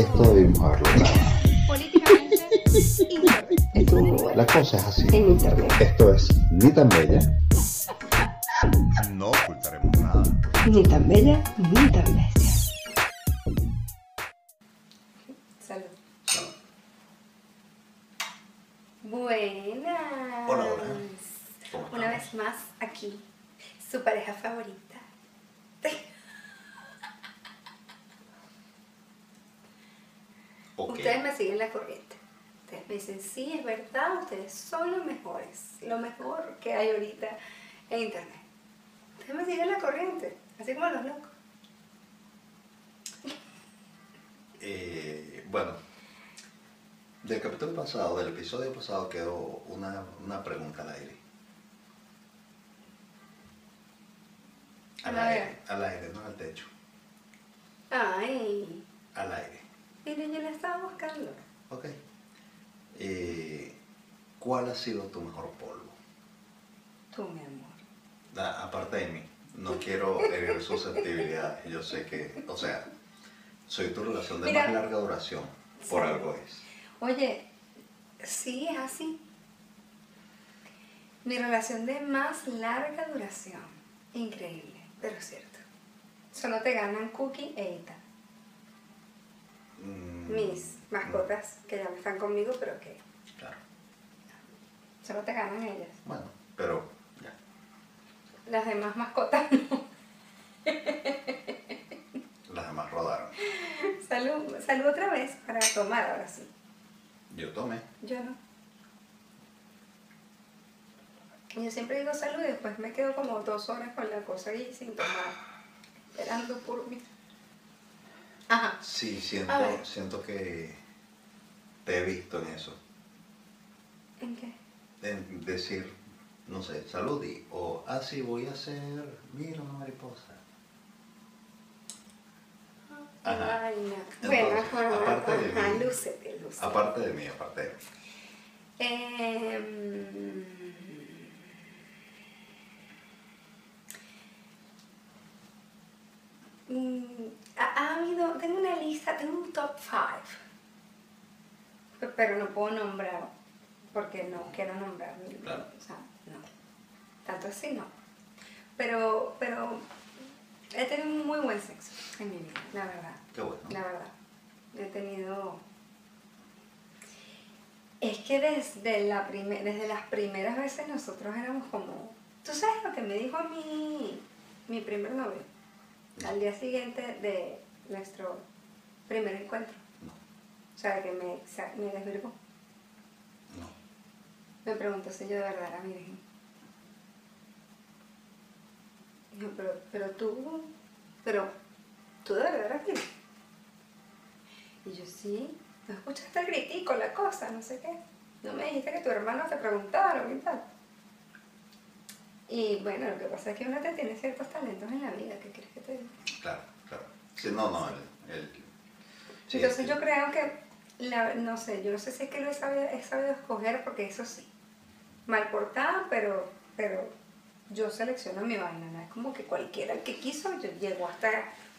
Esto debimos haberlo. Políticamente incorrecto. La cosa es así. en internet. Esto es ni tan bella. No ocultaremos nada. Ni tan bella, ni tan bestia. Dicen, sí, es verdad, ustedes son los mejores, lo mejor que hay ahorita en internet. Ustedes me siguen la corriente, así como los locos. Eh, bueno, del capítulo pasado, del episodio pasado, quedó una, una pregunta al aire. Al A aire, ver. al aire, no al techo. Ay, Al aire. miren, yo la estaba buscando. Ok. Eh, ¿Cuál ha sido tu mejor polvo? Tú, mi amor. Aparte de mí, no quiero herir susceptibilidades. Yo sé que, o sea, soy tu relación de Mira. más larga duración. Por Sí. algo es. Oye, sí, es así. Mi relación de más larga duración. Increíble, pero es cierto. Solo te ganan Cookie e Ita. Mm, Mis mascotas que ya no están conmigo, pero que Claro. solo te ganan ellas. Bueno, pero ya. Las demás mascotas no. Las demás rodaron. Salud, salud otra vez para tomar ahora sí. Yo tomé. Yo no. Yo siempre digo salud y después me quedo como dos horas con la cosa ahí sin tomar, esperando por mí. Ajá. Sí, siento, siento que te he visto en eso. ¿En qué? En decir, no sé, salud y, o, ah, sí, voy a hacer, mira una mariposa. Ajá. Ay, no. Entonces, bueno, ajá, aparte de mí- lúcete, lúcete. Aparte de mí, aparte de mí. Em, mm, ha, ha habido, tengo una lista, tengo un top 5, pero no puedo nombrar porque no quiero nombrar, mi- Claro. o sea, no, tanto así no. Pero, pero he tenido muy buen sexo en mi vida, la verdad. Qué bueno. La verdad. He tenido. Es que desde, la prime- desde las primeras veces nosotros éramos como. ¿Tú sabes lo que me dijo mí mi primer novio? Al día siguiente de nuestro primer encuentro. No, O sea, que me, me desvirgó. no. Me preguntó si yo de verdad era virgen. Dijo, pero, pero tú, pero tú de verdad eras virgen. Y yo, sí, no escuchaste el gritico, la cosa, no sé qué. No me dijiste que tu hermano te preguntaron y tal. Y bueno, lo que pasa es que uno te tiene ciertos talentos en la vida, ¿qué crees que te diga? Claro, claro. Sí, no, no, el... el- sí, Entonces yo creo que, la- no sé, yo no sé si es que lo he sabido, he sabido escoger, porque eso sí, mal portada, pero, pero yo selecciono mi vaina, no es como que cualquiera que quiso, yo llego hasta,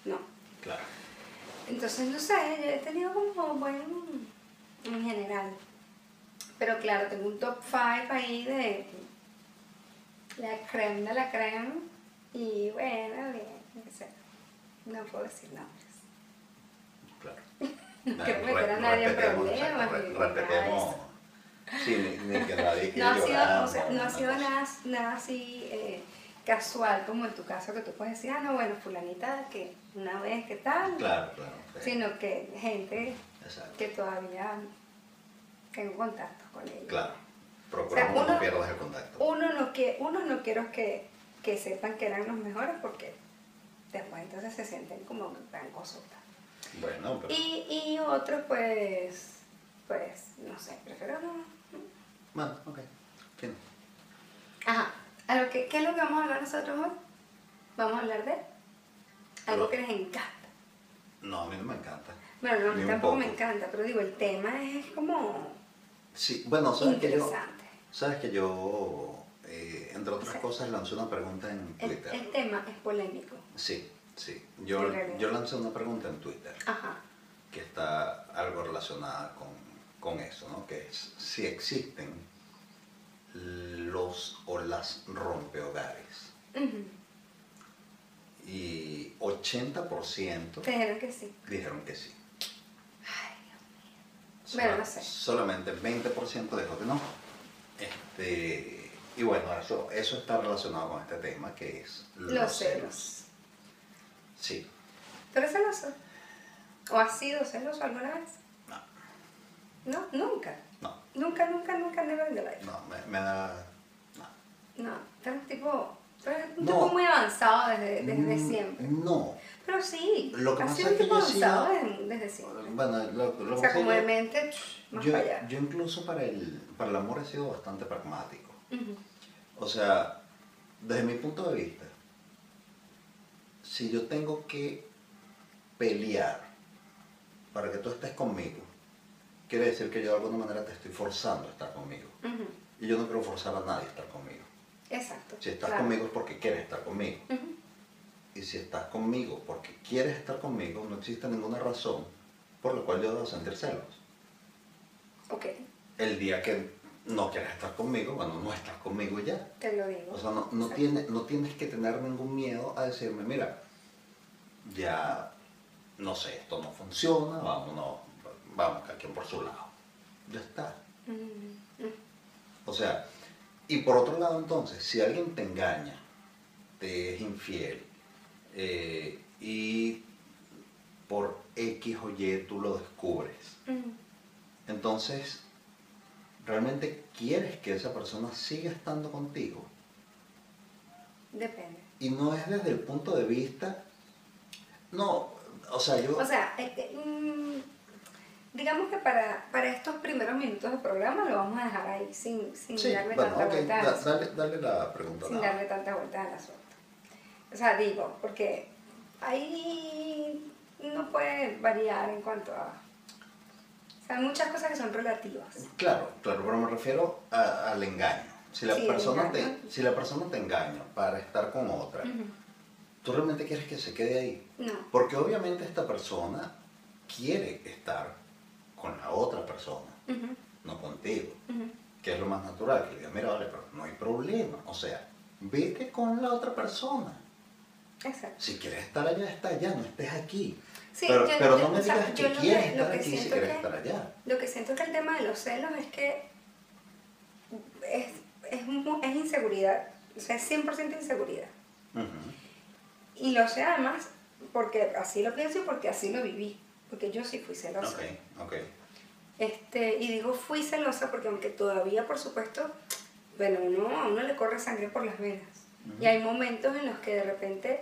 no. Claro. Entonces, no sé, yo he tenido como buen, en general, pero claro, tengo un top 5 ahí de la creme de la creme, y bueno, bien, no sé, no puedo decir nombres. Claro. No quiero meter a nadie en problemas. Sí, ni, ni que nadie No ha sido, llorar, o sea, no ha sido nada, nada así eh, casual como en tu caso que tú puedes decir, ah, no, bueno, fulanita que una vez, ¿qué tal? Claro, claro. Sino que gente Exacto. que todavía tengo contacto con ellos. Claro. Procuramos uno- no pierdas el contacto. Uno no, que, uno no quiero que, que sepan que eran los mejores porque después entonces se sienten como gran cosota. Bueno, pero... Y, y otros pues, pues, no sé, prefiero no. Bueno, ok. Fin. Ajá. ¿A lo que, ¿Qué es lo que vamos a hablar nosotros hoy? Vamos a hablar de algo Lo- que les encanta. No, a mí no me encanta. Bueno, no, a mí tampoco poco. me encanta, pero digo, el tema es como Sí, bueno, sabes que yo... Sabes que yo, eh, entre otras cosas, lancé una pregunta en Twitter. el tema es polémico. Sí, sí. Yo, yo lancé una pregunta en Twitter. Ajá. que está algo relacionada con, con eso, ¿no? Que es si existen los o las rompehogares. Ujú. Y 80% Te dijeron que sí. dijeron que sí. Ay, Dios mío. Bueno, no sé. Solamente el 20% dijo que no. Este, y bueno, eso, eso está relacionado con este tema que es Los celos. Sí. ¿Tú eres celoso? ¿O has sido celoso alguna vez? No, No, nunca. no, Nunca, nunca, nunca, never in the life. no, me, me da... No. No, tú eres tipo, tú eres un No. tipo muy avanzado desde, desde Mm, siempre. No. Pero sí, Lo que has sido un tipo avanzado desde, desde siempre. Bueno, lo, lo o sea, como de mente, más yo, para allá. yo incluso para el, para el amor he sido bastante pragmático. O sea, desde mi punto de vista, si yo tengo que pelear para que tú estés conmigo, quiere decir que yo de alguna manera te estoy forzando a estar conmigo. Y yo no quiero forzar a nadie a estar conmigo. Exacto. Si estás claro. conmigo es porque quieres estar conmigo. Y si estás conmigo porque quieres estar conmigo, no existe ninguna razón por la cual yo debo sentir celos. Ok, El día que no quieres estar conmigo, bueno, no estás conmigo ya. te lo digo. O sea, no, no, tiene, no tienes que tener ningún miedo a decirme, mira, ya, no sé, esto no funciona, vámonos, vamos, cada quien por su lado. Ya está. Mm, mm. O sea, y por otro lado entonces, si alguien te engaña, te es infiel, eh, y por X o Y tú lo descubres, Mm. Entonces, ¿realmente quieres que esa persona siga estando contigo? Depende. Y no es desde el punto de vista, no, o sea, yo... O sea, este, mm, digamos que para, para estos primeros minutos del programa lo vamos a dejar ahí, sin, sin sí, darle bueno, tanta ok, vuelta al da- dale, dale la pregunta. sin darle tanta vuelta al asunto. O sea, digo, porque ahí no puede variar en cuanto a... Hay muchas cosas que son relativas. Claro, claro, pero me refiero a- al engaño. Si la, Sí, persona te, si la persona te engaña para estar con otra, Ujú. ¿tú realmente quieres que se quede ahí? No. Porque obviamente esta persona quiere estar con la otra persona, Ujú, no contigo. Que es lo más natural, que le diga, mira, vale, pero no hay problema. O sea, vete con la otra persona. Exacto. Si quieres estar allá, está allá, no estés aquí. Sí, pero yo- pero yo- no me o sea, digas que lo que- quieres lo estar que aquí si siento quieres que- estar allá. Lo que siento que el tema de los celos es que es, es, es inseguridad. O sea, es 100% inseguridad. Ujú. Y lo sé además porque así lo pienso y porque así lo viví. Porque yo sí fui celosa. Este, y digo fui celosa porque aunque todavía, por supuesto, bueno, uno, a uno le corre sangre por las venas. Ujú. Y hay momentos en los que de repente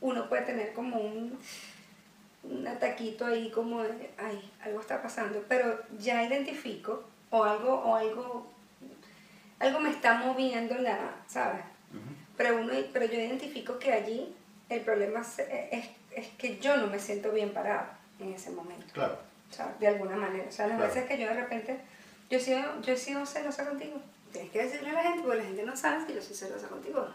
uno puede tener como un, un ataquito ahí como de, ay, algo está pasando, pero ya identifico o algo, o algo, algo me está moviendo la, ¿sabes? Pero, uno, pero yo identifico que allí el problema es, es que yo no me siento bien parada en ese momento. Claro. De alguna manera. O sea, las Claro. veces que yo de repente, yo he sido, yo he sido celosa contigo. Tienes que decirle a la gente, porque la gente no sabe si yo soy celosa contigo o no.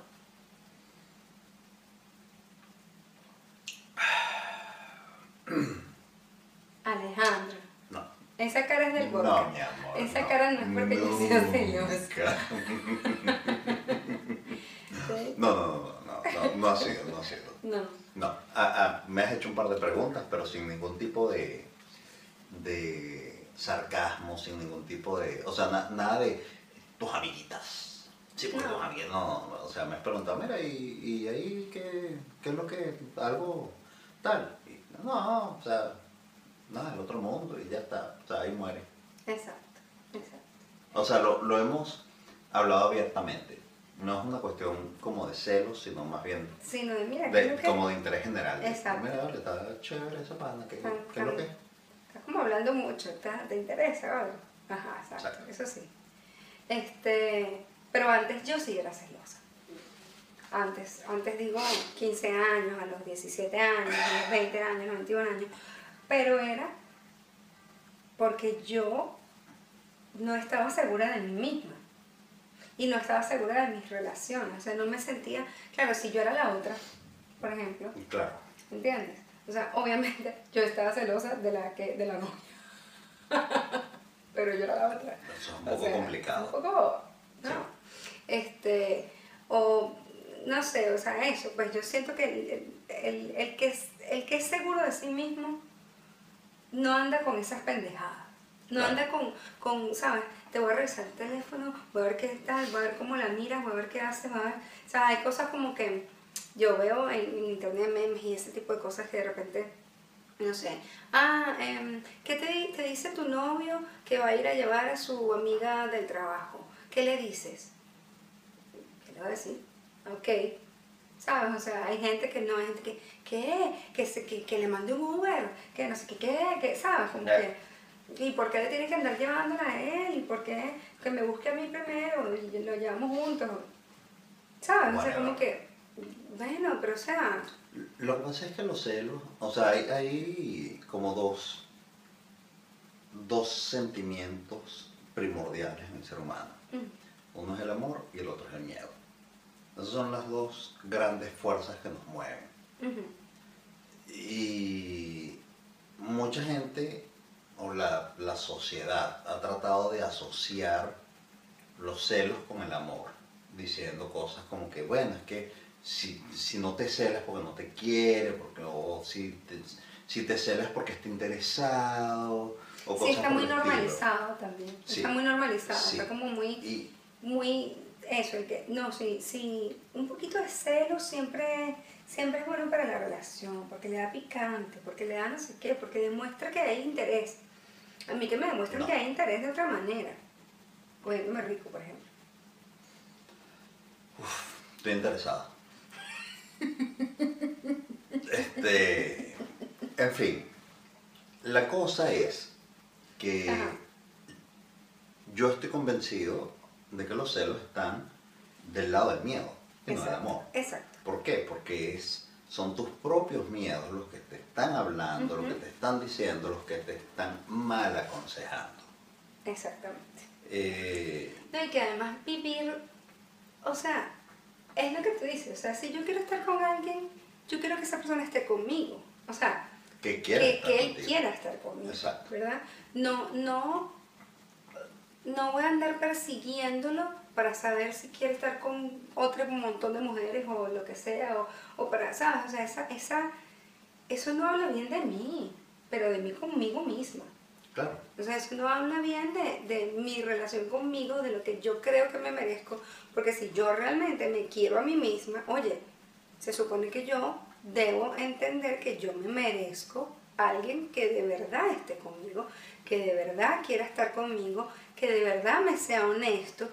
Alejandro, No. Esa cara es del No, vodka. mi amor. Esa no. cara no es porque yo sea celosa. Nunca. No, no, no, no, no, no ha sido, no ha sido. No. No, ah, ah, me has hecho un par de preguntas, pero sin ningún tipo de, de sarcasmo, sin ningún tipo de, o sea, na- nada de tus amiguitas. Sí, porque No. tus amiguitas, no, no, o sea, me has preguntado, mira, ¿y, y ahí qué, qué es lo que, algo tal? Y, no, o sea, nada, el otro mundo y ya está, o sea, ahí muere. Exacto, exacto. O sea, lo, lo hemos hablado abiertamente. No es una cuestión como de celos, sino más bien Sí, no, de mira, ¿qué es de, lo que- como de interés general. Exacto. Mira, vale, está chévere esa pana, ¿qué, qué es lo que? Estás como hablando mucho, ¿te, te interesa o algo? Ajá, exacto, Exacto. eso sí. Este, pero antes yo sí era celosa. Antes, antes digo 15 años, a los 17 años, a los 20 años, a los 21 años. Pero era porque yo no estaba segura de mí misma. Y no estaba segura de mis relaciones. O sea, no me sentía, claro, si yo era la otra, por ejemplo, Claro. ¿entiendes? O sea, obviamente yo estaba celosa de la que de la novia. Pero yo era la otra. Eso es un O poco sea, complicado. Un poco, ¿no? Sí. Este, o no sé, o sea, eso, pues yo siento que el, el- el que el que es seguro de sí mismo no anda con esas pendejadas. No Claro. anda con, con, ¿sabes? Te voy a revisar el teléfono, voy a ver qué tal, voy a ver cómo la miras, voy a ver qué haces, voy a ver. O sea, hay cosas como que yo veo en, en internet memes y ese tipo de cosas que de repente no sé, ah, em, ¿qué te, te dice tu novio que va a ir a llevar a su amiga del trabajo? ¿Qué le dices? ¿Qué le va a decir? Ok, ¿sabes? O sea, hay gente que no, hay gente que, ¿qué? Que, se, que, que le mande un Uber, que no sé qué, ¿qué? que, ¿Sabes? Como que, ¿y por qué le tiene que andar llevándola a él? ¿Y por qué que me busque a mí primero y lo llevamos juntos? ¿Sabes? O sea, Bueno. como que, bueno, pero o sea, Lo que pasa es que los celos, o sea, hay, hay como dos, dos sentimientos primordiales en el ser humano. mm, Uno es el amor y el otro es el miedo. Esas son las dos grandes fuerzas que nos mueven. Y mucha gente, o la, la sociedad, ha tratado de asociar los celos con el amor, diciendo cosas como que, bueno, es que si, si no te celas porque no te quiere, porque, o si te, si te celas porque está interesado, o Sí, cosas está muy estilo. normalizado también. Sí. Está muy normalizado. Sí. Está como muy, Y muy, eso, el que, no, sí, sí, un poquito de celo siempre, siempre es bueno para la relación, porque le da picante, porque le da no sé qué, porque demuestra que hay interés. A mí que me demuestran No. que hay interés de otra manera. Cogiéndome rico, por ejemplo. estoy interesado. Este, en fin, la cosa es que Ajá. yo estoy convencido de que los celos están del lado del miedo y no del amor. Exacto. ¿Por qué? Porque es, son tus propios miedos los que te están hablando, los que te están diciendo, los que te están mal aconsejando. Exactamente. Eh, No, y que además vivir, o sea, es lo que tú dices, o sea, si yo quiero estar con alguien, yo quiero que esa persona esté conmigo. O sea, que quiera que, estar que él quiera estar conmigo, Exacto. ¿verdad? No, no, no voy a andar persiguiéndolo para saber si quiere estar con otro montón de mujeres o lo que sea, o, o para, ¿sabes? O sea, esa, esa, eso no habla bien de mí, pero de mí conmigo misma. Claro. O sea, eso no habla bien de, de mi relación conmigo, de lo que yo creo que me merezco, porque si yo realmente me quiero a mí misma, oye, se supone que yo debo entender que yo me merezco a alguien que de verdad esté conmigo, que de verdad quiera estar conmigo, que de verdad me sea honesto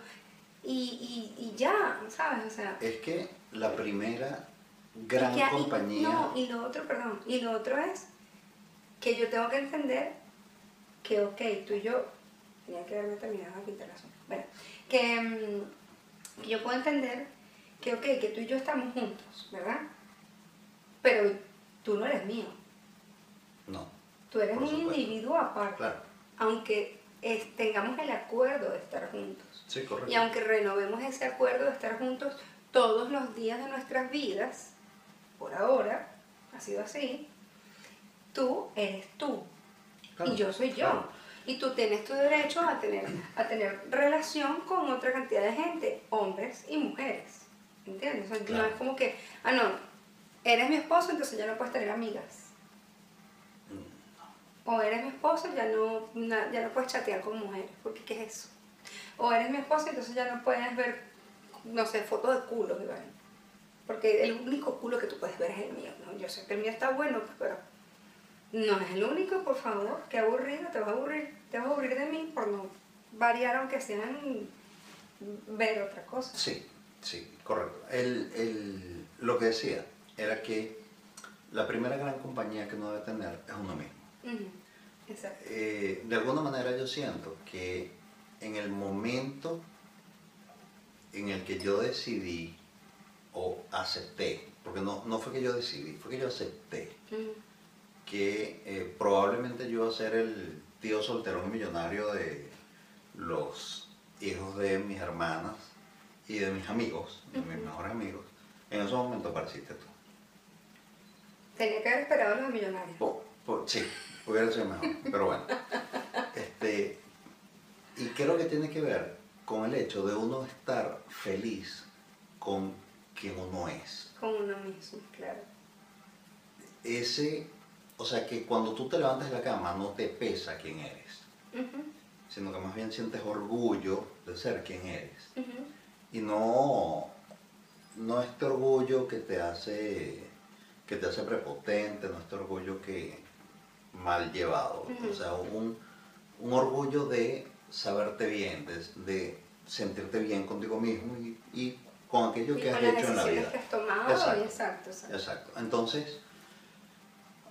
y, y, y ya, ¿sabes? O sea, Es que la primera gran que- y- compañía... no, y lo otro, perdón, y lo otro es que yo tengo que entender que, ok, tú y yo, tenía que haberme terminado aquí te razón. Bueno, que, mm, que yo puedo entender que, ok, que tú y yo estamos juntos, ¿verdad? Pero tú no eres mío, No, tú eres un supuesto. individuo aparte, claro. aunque es- tengamos el acuerdo de estar juntos. Sí, correcto. Y aunque renovemos ese acuerdo de estar juntos todos los días de nuestras vidas, por ahora, ha sido así, tú eres tú Claro, y yo soy yo. claro. Y tú tienes tu derecho a tener, a tener relación con otra cantidad de gente, hombres y mujeres. ¿Entiendes? O sea, Claro. No es como que, ah, no, eres mi esposo, entonces ya no puedes tener amigas. O eres mi esposo, ya no, ya no puedes chatear con mujeres, porque ¿qué es eso? O eres mi esposo, entonces ya no puedes ver, no sé, fotos de culos, y vaina. Porque el único culo que tú puedes ver es el mío, ¿no? Yo sé que el mío está bueno, pero no es el único, por favor. Qué aburrido, te vas a aburrir. Te vas a aburrir de mí por no variar, aunque sean ver otra cosa. Sí, sí, correcto. El, el- lo que decía era que la primera gran compañía que uno debe tener es uno mismo. Exacto. Eh, de alguna manera yo siento que en el momento en el que yo decidí o acepté, porque no, no fue que yo decidí, fue que yo acepté que eh, probablemente yo iba a ser el tío solterón y millonario de los hijos de mis hermanas y de mis amigos, de mis mejores amigos, en ese momento apareciste tú. Tenía que haber esperado a los millonarios. Sí, hubiera sido mejor, pero bueno. Este, y creo que tiene que ver con el hecho de uno estar feliz con quien uno es. Con uno mismo, claro. Ese, o sea, que cuando tú te levantas de la cama no te pesa quién eres, sino que más bien sientes orgullo de ser quien eres. y no, no este orgullo que te hace que te hace prepotente, no este orgullo que mal llevado, o sea, un, un orgullo de saberte bien, de, de sentirte bien contigo mismo y, y con aquello Y que has las hecho en la vida. que has tomado, Exacto. exacto, exacto. Exacto. Entonces,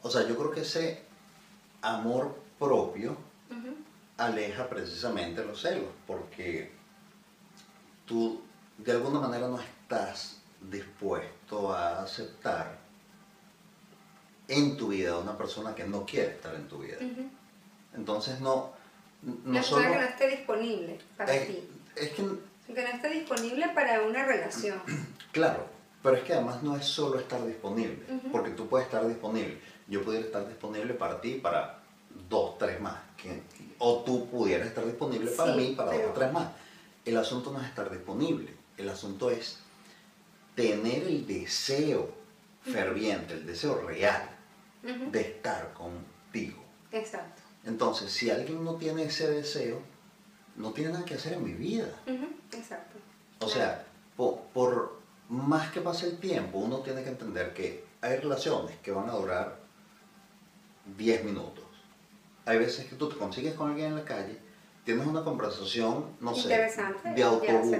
o sea, yo creo que ese amor propio aleja precisamente los celos, porque tú de alguna manera no estás dispuesto a aceptar en tu vida a una persona que no quiere estar en tu vida. Entonces no, no La solo... persona que no esté disponible para es, ti. es que, Que no esté disponible para una relación. claro, pero es que además no es solo estar disponible, porque tú puedes estar disponible. Yo pudiera estar disponible para ti, para dos, tres más. que- o tú pudieras estar disponible para Sí, mí, para pero- dos tres más. El asunto no es estar disponible, el asunto es tener el deseo ferviente, el deseo real De estar contigo. Exacto. Entonces, si alguien no tiene ese deseo, no tiene nada que hacer en mi vida. Ujú, Exacto. O sea, po- por, más que pase el tiempo, uno tiene que entender que hay relaciones que van a durar 10 minutos. Hay veces que tú te consigues con alguien en la calle, tienes una conversación, no sé, de autobús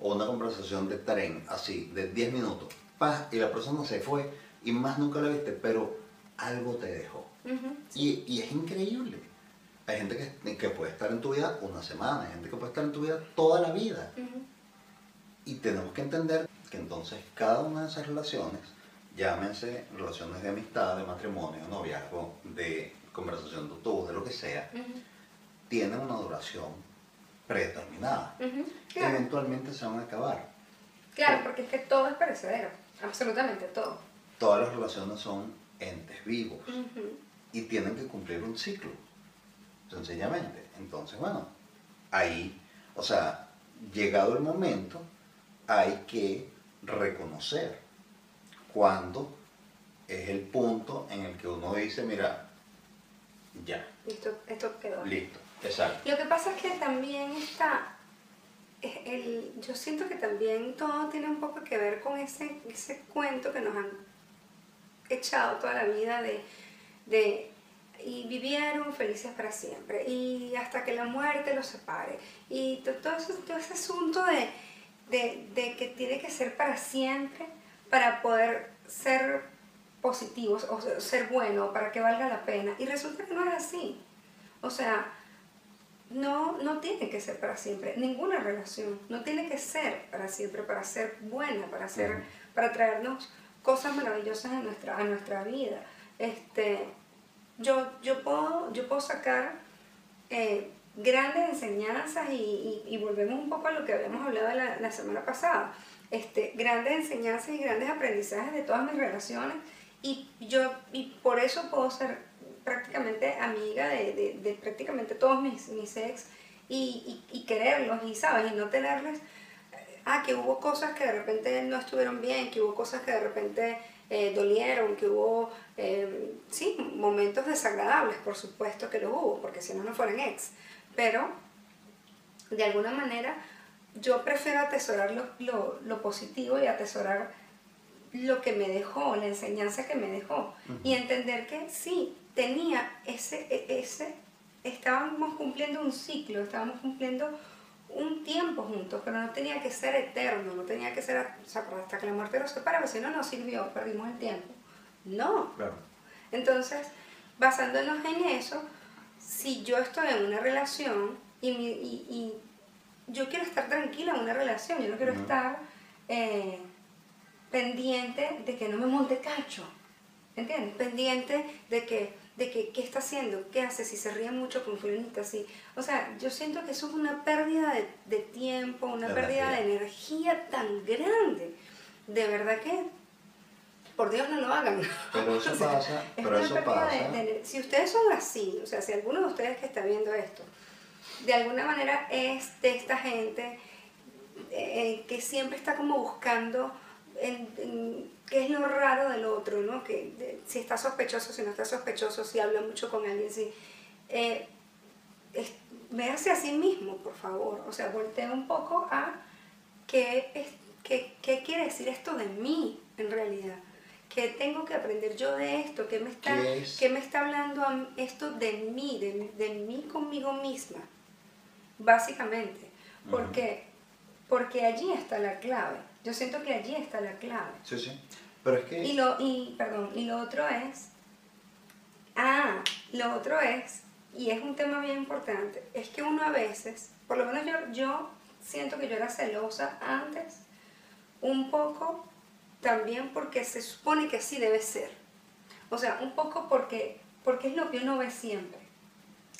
o una conversación de tren, así, de 10 minutos, paz, y la persona se fue y más nunca la viste, pero algo te dejó. Ujú, Y, y es increíble. Hay gente que, que puede estar en tu vida una semana, hay gente que puede estar en tu vida toda la vida. ujú. Y tenemos que entender que entonces cada una de esas relaciones, llámense relaciones de amistad, de matrimonio, de noviazgo, de conversación de autobús, de lo que sea, Ujú, tienen una duración predeterminada. Claro. Eventualmente se van a acabar. Claro, porque es que todo es perecedero. Absolutamente todo. Todas las relaciones son entes vivos y tienen que cumplir un ciclo, sencillamente. Entonces, bueno, ahí, o sea, llegado el momento, hay que reconocer cuando es el punto en el que uno dice, mira, ya, Esto, esto quedó. listo, exacto. Lo que pasa es que también está, es el, yo siento que también todo tiene un poco que ver con ese, ese cuento que nos han echado toda la vida de, de y vivieron felices para siempre. Y hasta que la muerte los separe. Y to- todo, eso- todo ese asunto de, de, de que tiene que ser para siempre para poder ser positivos o ser- bueno para que valga la pena. Y resulta que no es así. O sea no, no tiene que ser para siempre, ninguna relación, no tiene que ser para siempre, para ser buena, para ser, para traernos cosas maravillosas a nuestra, a nuestra vida. Este, yo, yo, puedo, yo puedo sacar eh, grandes enseñanzas y, y- volvemos un poco a lo que habíamos hablado la, la semana pasada. Este, grandes enseñanzas y grandes aprendizajes de todas mis relaciones y yo y por eso puedo ser prácticamente amiga de, de- prácticamente todos mis, mis ex y, y- quererlos y sabes y no tenerles ah que hubo cosas que de repente no estuvieron bien que hubo cosas que de repente eh, dolieron que hubo eh, sí momentos desagradables por supuesto que los hubo porque si no no fueran ex pero de alguna manera yo prefiero atesorar lo, lo- lo positivo y atesorar lo que me dejó, la enseñanza que me dejó. Y entender que sí, tenía ese, e- ese, estábamos cumpliendo un ciclo, estábamos cumpliendo un tiempo juntos, pero no tenía que ser eterno, no tenía que ser o sea, hasta que la muerte los separara, si no, no sirvió, perdimos el tiempo. No, Claro. entonces, basándonos en eso, si yo estoy en una relación y, mi- y- y yo quiero estar tranquila en una relación, yo no quiero estar eh, pendiente de que no me monte cacho, ¿entiendes? Pendiente de que, de que qué está haciendo, qué hace, si se ríe mucho con fulanita, si... O sea, yo siento que eso es una pérdida de, de tiempo, una De pérdida energía. de energía tan grande. De verdad que por Dios no lo hagan. Pero eso O sea, pasa, es pero una eso pasa. de- si ustedes son así, o sea, si alguno de ustedes que está viendo esto, de alguna manera es de esta gente eh, que siempre está como buscando en- en qué es lo raro del otro, ¿no? Que de- si está sospechoso, si no está sospechoso, si habla mucho con alguien, si... Eh, es, véase a sí mismo, por favor. O sea, voltea un poco a qué, es, qué, qué quiere decir esto de mí, en realidad. ¿Qué tengo que aprender yo de esto? ¿Qué me está, ¿Qué es? qué me está hablando esto de mí, de, de mí conmigo misma? Básicamente. ¿Por qué? Porque allí está la clave. Yo siento que allí está la clave. Sí, sí. Y lo, y, perdón, y lo otro es, ah, lo otro es, y es un tema bien importante, es que uno a veces, por lo menos yo, yo siento que yo era celosa antes, un poco también porque se supone que así debe ser. O sea, un poco porque, porque es lo que uno ve siempre.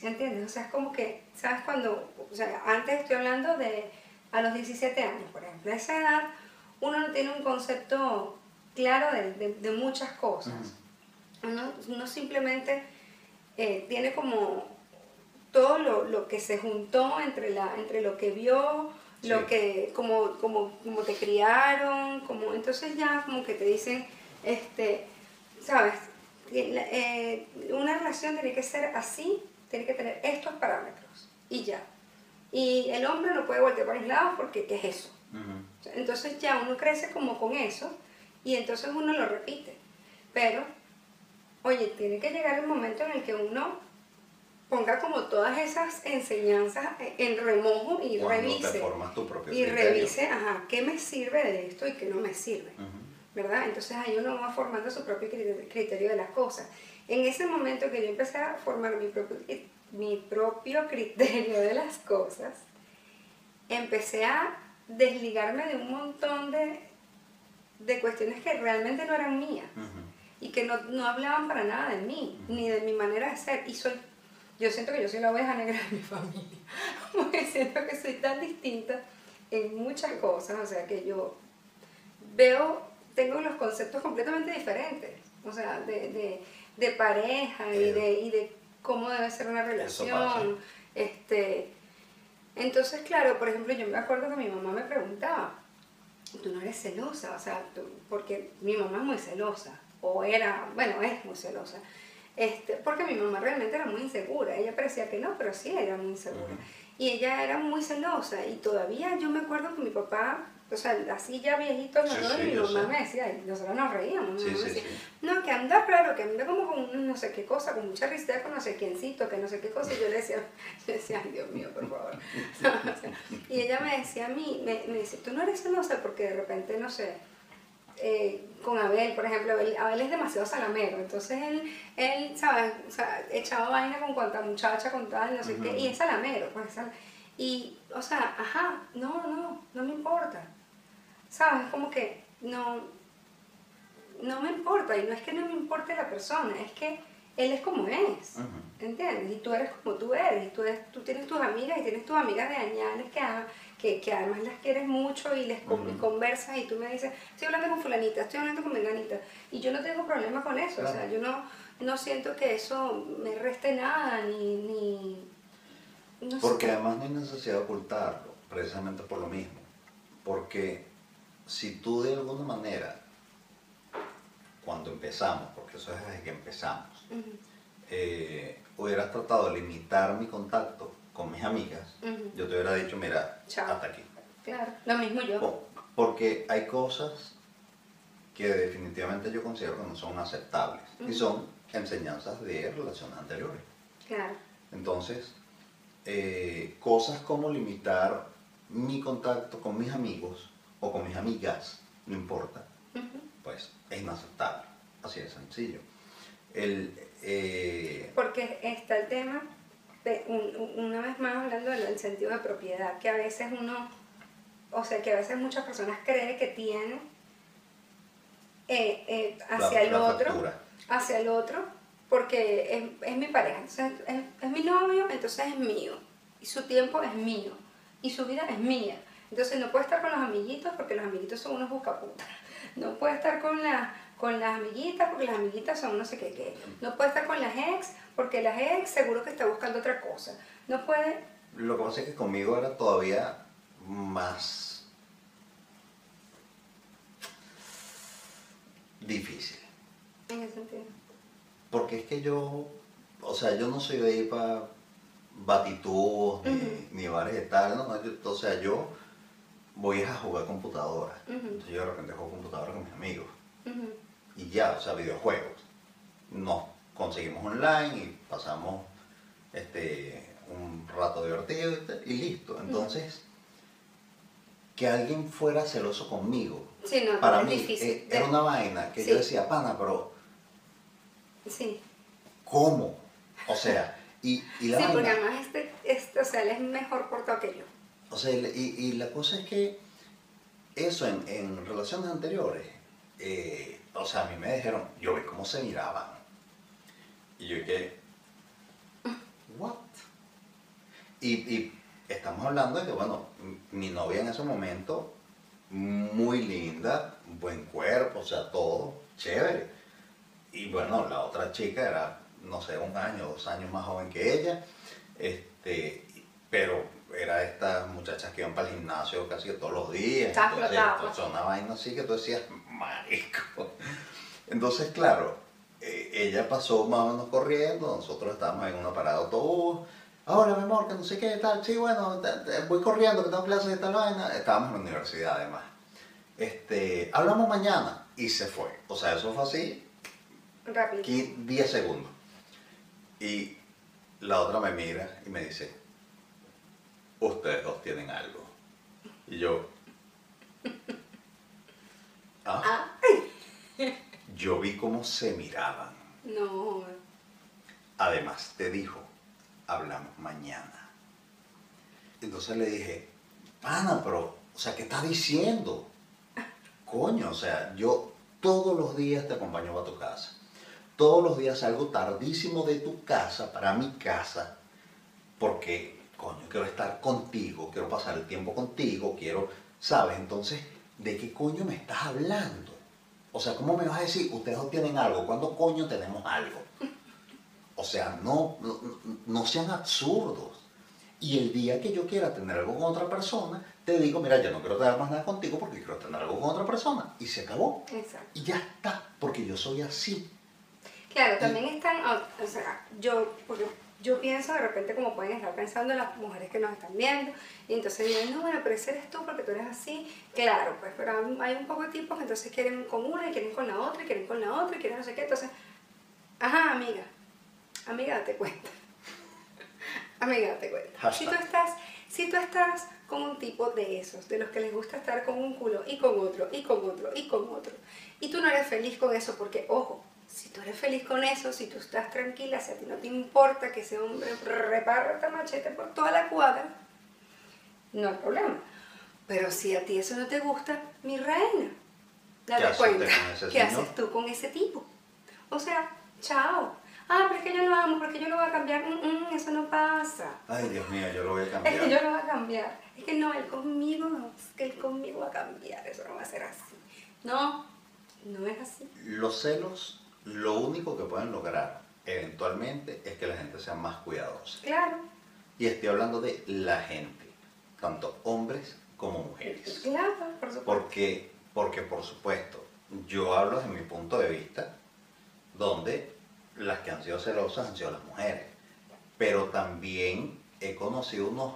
¿Entiendes? O sea, es como que, ¿sabes cuando? O sea, antes estoy hablando de a los 17 años, por ejemplo. A esa edad uno no tiene un concepto claro de, de- de muchas cosas. Uno, uno simplemente eh, tiene como todo lo, lo que se juntó entre, la, entre lo que vio, lo que, como, como, como te criaron, como, entonces ya como que te dicen, este, ¿sabes? Eh, una relación tiene que ser así, tiene que tener estos parámetros y ya. Y el hombre no puede voltear para los lados porque ¿qué es eso? Entonces ya uno crece como con eso y entonces uno lo repite. Pero, oye, tiene que llegar el momento en el que uno ponga como todas esas enseñanzas en remojo y Cuando revise. te tu propio Y criterio. revise, ajá, qué me sirve de esto y qué no me sirve. Ujú. ¿verdad? Entonces ahí uno va formando su propio criterio- criterio de las cosas. En ese momento que yo empecé a formar mi propio, mi propio criterio de las cosas, empecé a desligarme de un montón de, de cuestiones que realmente no eran mías Ujú. y que no, no hablaban para nada de mí, ni de mi manera de ser. Y soy, yo siento que yo soy la oveja negra de mi familia, porque siento que soy tan distinta en muchas cosas, o sea que yo veo, tengo los conceptos completamente diferentes, o sea, de, de, de pareja y de, y de cómo debe ser una relación. Este, entonces, claro, por ejemplo, yo me acuerdo que mi mamá me preguntaba, tú no eres celosa, o sea, tú- porque mi mamá es muy celosa, o era, bueno, es muy celosa, este, porque mi mamá realmente era muy insegura, ella parecía que no, pero sí era muy insegura. Ujú. Y ella era muy celosa, y todavía yo me acuerdo que mi papá, o sea, así ya viejito, Sí, nosotros, sí, mi yo mamá sé. me decía, y nosotros nos reíamos, mi Sí, sí, decía, sí. no, que anda raro, que anda como con no sé qué cosa, con mucha risa con no sé quiéncito, que no sé qué cosa. Y yo le decía, yo decía, ay Dios mío, por favor. O sea, y ella me decía a mí, me, me dice, tú no eres celosa porque de repente, no sé, eh, con Abel, por ejemplo, Abel, Abel es demasiado salamero, entonces él, él ¿sabes? O sea, echaba vaina con cuanta muchacha, con tal, no sé qué, y es salamero, pues, y, o sea, ajá, no, no, no me importa, ¿sabes? Como que no, no me importa, y no es que no me importe la persona, es que él es como es. ¿entiendes? Y tú eres como tú eres, y tú, eres- tú tienes tus amigas y tienes tus amigas de añales que, que, que además las quieres mucho y les con- y conversas y tú me dices, estoy hablando con fulanita, estoy hablando con menganita, y yo no tengo problema con eso, o sea, Claro. yo no, no siento que eso me reste nada, ni... ni no sé. Porque además no hay necesidad de ocultarlo, precisamente por lo mismo. Porque si tú de alguna manera, cuando empezamos, porque eso es desde que empezamos, Ujú, eh, hubieras tratado de limitar mi contacto con mis amigas, ujú. yo te hubiera dicho, mira, Chao. hasta aquí. Claro, lo mismo yo. Po- Porque hay cosas que definitivamente yo considero que no son aceptables y Ujú. son enseñanzas de relaciones anteriores. Claro. Entonces, eh, cosas como limitar mi contacto con mis amigos o con mis amigas, no importa, pues es inaceptable. Así de sencillo. El, eh, Porque está el tema, de, un- un- una vez más hablando del, del sentido de propiedad, que a veces uno, o sea, que a veces muchas personas creen que tienen eh, eh, hacia la- el la otro, factura. hacia el otro, porque es, es mi pareja, entonces es, es mi novio, entonces es mío, y su tiempo es mío, y su vida es mía. Entonces no puede estar con los amiguitos porque los amiguitos son unos buscaputas. No puede estar con la, con las amiguitas porque las amiguitas son no sé qué qué. No puede estar con las ex porque las ex seguro que está buscando otra cosa. No puede... Lo que pasa es que conmigo era todavía más difícil. En ese sentido. Porque es que yo, o sea, yo no soy de ir para batitubos ni, bares de tal, no, no, yo- o sea, yo voy a jugar computadora. Entonces yo de repente juego computadora con mis amigos. Y ya, o sea, videojuegos. Nos conseguimos online y pasamos este, un rato divertido y, tal, y listo. Entonces, que alguien fuera celoso conmigo, Sí, no, para mí eh, era una vaina que Sí. yo decía, pana, pero Sí, ¿cómo? O sea, y, y la sí porque además este, este, o sea, él es mejor portado que yo. o sea, y, y la cosa es que eso en, en relaciones anteriores, eh, o sea, a mí me dijeron, yo vi cómo se miraban. Y yo dije, ¿what? Y, y estamos hablando de que, bueno, mi novia en ese momento, muy linda, buen cuerpo, o sea, todo chévere. Y bueno, la otra chica era, no sé, un año, dos años más joven que ella, este, pero era estas muchachas que iban para el gimnasio casi todos los días. Está entonces, entonces, una vaina así que tú decías, marico. Entonces, claro, eh, ella pasó más o menos corriendo, nosotros estábamos en una parada de autobús. Ahora, mi amor, que no sé qué, tal, sí, bueno, voy corriendo, que tengo clases de tal vaina. Estábamos en la universidad, además. Este, hablamos mañana y se fue. O sea, eso fue así, Rápido. aquí 10 segundos. Y la otra me mira y me dice, ustedes dos tienen algo. Y yo, ah, Ah, yo vi cómo se miraban. no. Además, te dijo, hablamos mañana. Entonces le dije, pana, pero, o sea, ¿qué estás diciendo? Coño, o sea, yo todos los días te acompaño a tu casa. Todos los días salgo tardísimo de tu casa para mi casa porque, coño, quiero estar contigo, quiero pasar el tiempo contigo, quiero, ¿sabes? Entonces, ¿de qué coño me estás hablando? O sea, ¿cómo me vas a decir, ustedes no tienen algo? ¿Cuándo coño tenemos algo? O sea, no, no, no sean absurdos. Y el día que yo quiera tener algo con otra persona, te digo, mira, yo no quiero tener más nada contigo porque quiero tener algo con otra persona. Y se acabó. Exacto. Y ya está, porque yo soy así. Claro, también están, o sea, yo, porque yo pienso de repente como pueden estar pensando las mujeres que nos están viendo, y entonces dicen, no, bueno, pero ese eres tú porque tú eres así. Claro, pues, pero hay un poco de tipos que entonces quieren con una y quieren con la otra y quieren con la otra y quieren no sé qué. Entonces, ajá, amiga, amiga, date cuenta. amiga, date cuenta. Si tú estás, si tú estás con un tipo de esos, de los que les gusta estar con un culo y con otro, y con otro, y con otro, y tú no eres feliz con eso, porque, ojo, si tú eres feliz con eso, si tú estás tranquila, si a ti no te importa que ese hombre reparta machete por toda la cuadra, no hay problema. Pero si a ti eso no te gusta, mi reina, ¿Qué date cuenta, ¿qué señor? haces tú con ese tipo? O sea, chao. Ah, pero es que yo lo amo, porque yo lo voy a cambiar. Mm, mm, eso no pasa. Ay, Dios mío, yo lo voy a Es cambiar. que yo lo voy a cambiar. Es que no, él conmigo no, es que él conmigo va a cambiar. Eso no va a ser así. No, no es así. Los celos, lo único que pueden lograr eventualmente es que la gente sea más cuidadosa. Claro, Y estoy hablando de la gente, tanto hombres como mujeres. claro, por supuesto. Porque, porque por supuesto, yo hablo desde mi punto de vista, donde las que han sido celosas han sido las mujeres. Pero también he conocido unos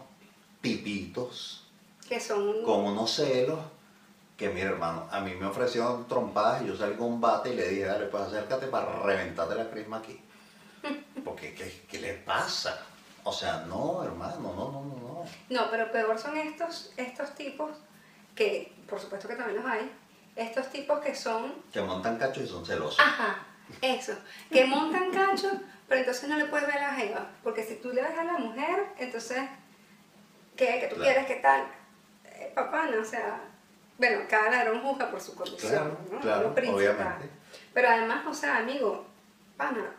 tipitos Que son. con unos celos que, mira hermano, a mí me ofrecieron trompadas y yo salí con un bate y le dije, dale, pues acércate para reventarte la crisma aquí. Porque, ¿qué, qué le pasa? O sea, no, hermano, no, no, no, no. No, pero peor son estos, estos tipos, que por supuesto que también los hay, estos tipos que son, Que montan cachos y son celosos. ajá, eso, que montan cacho, pero entonces no le puedes ver a la jeva, porque si tú le ves a la mujer, entonces, ¿qué? ¿Que tú Claro. quieres? ¿Qué tal? Eh, papá, no, o sea, bueno, cada ladrón juzga por su condición, Claro, ¿no? claro, Lo obviamente. Pero además, o sea, amigo, pana,